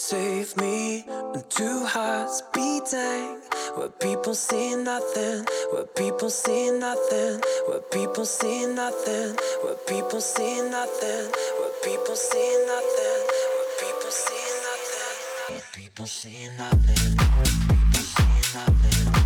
save me two hearts beating. Where people see nothing, where people see nothing, where people see nothing, where people see nothing, where people see nothing, where people see nothing, where people see nothing, people see nothing,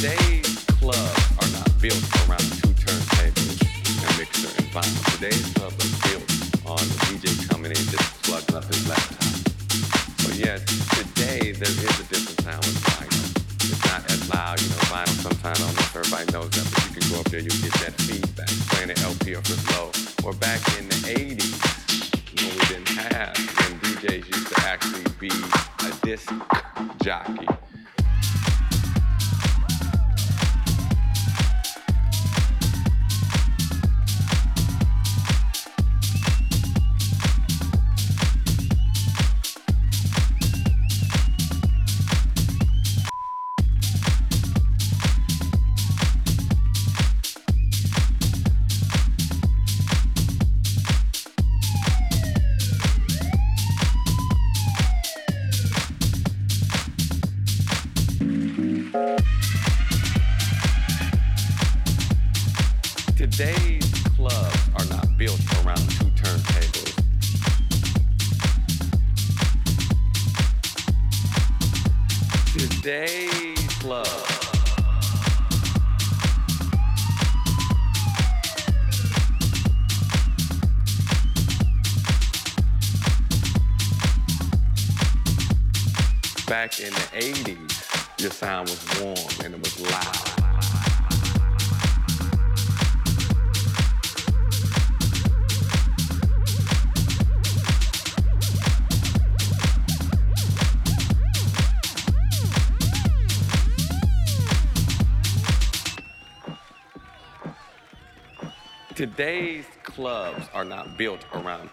Today's clubs are not built around two turntables and mixer and vinyl. Today's clubs are built on the DJ coming in just plugging up his laptop. But yes, today there is a different sound with vinyl. It's not as loud, you know, vinyl sometimes, I don't know if everybody knows that, but you can go up there, you get that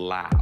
lá.